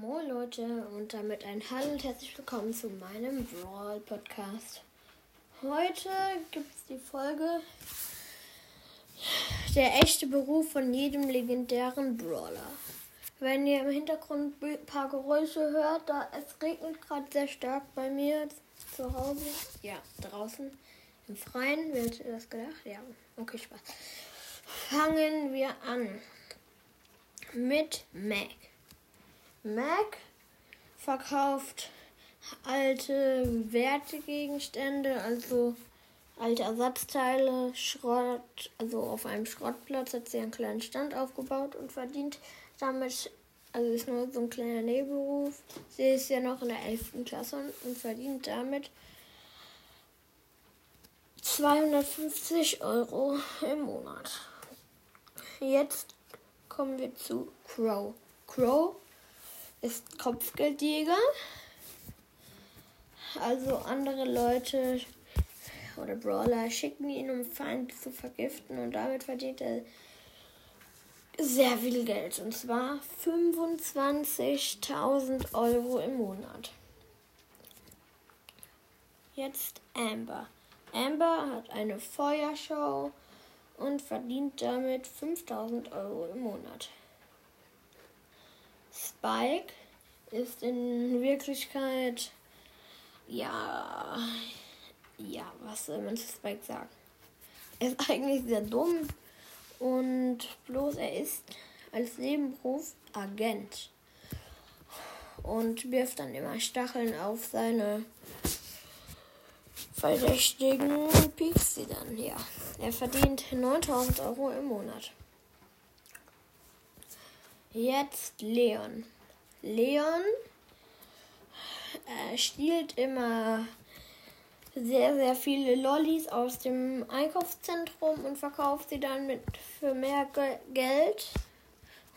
Moin Leute und damit ein Hallo und herzlich willkommen zu meinem Brawl Podcast. Heute gibt es die Folge Der echte Beruf von jedem legendären Brawler. Wenn ihr im Hintergrund ein paar Geräusche hört, da es regnet gerade sehr stark bei mir zu Hause. Ja, draußen im Freien. Hätte das gedacht? Ja, okay, Spaß. Fangen wir an mit Mac. Mac verkauft alte Wertegegenstände, also alte Ersatzteile, Schrott, also auf einem Schrottplatz hat sie einen kleinen Stand aufgebaut und verdient damit, also ist nur so ein kleiner Nebenberuf. Sie ist ja noch in der 11. Klasse und verdient damit 250 Euro im Monat. Jetzt kommen wir zu Crow. Crow ist Kopfgeldjäger. Also andere Leute oder Brawler schicken ihn, um Feinde zu vergiften und damit verdient er sehr viel Geld. Und zwar 25.000 Euro im Monat. Jetzt Amber. Amber hat eine Feuershow und verdient damit 5000 Euro im Monat. Spike ist in Wirklichkeit, ja, ja, was soll man zu Spike sagen? Er ist eigentlich sehr dumm und bloß er ist als Nebenberuf Agent und wirft dann immer Stacheln auf seine Verdächtigen sie dann, ja. Er verdient 9000 Euro im Monat. Jetzt Leon. Leon äh, stiehlt immer sehr, sehr viele Lollis aus dem Einkaufszentrum und verkauft sie dann mit für mehr Ge Geld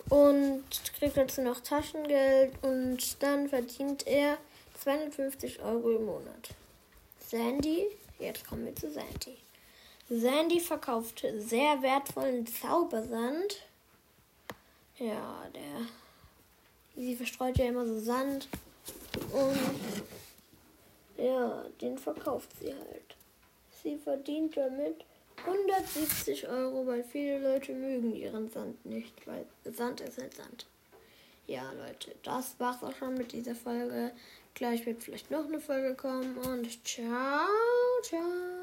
und kriegt dazu noch Taschengeld und dann verdient er 250 Euro im Monat. Sandy, jetzt kommen wir zu Sandy. Sandy verkauft sehr wertvollen Zaubersand ja, der. Sie verstreut ja immer so Sand. Und. Ja, den verkauft sie halt. Sie verdient damit 170 Euro, weil viele Leute mögen ihren Sand nicht, weil Sand ist halt Sand. Ja, Leute, das war's auch schon mit dieser Folge. Gleich wird vielleicht noch eine Folge kommen und ciao, ciao.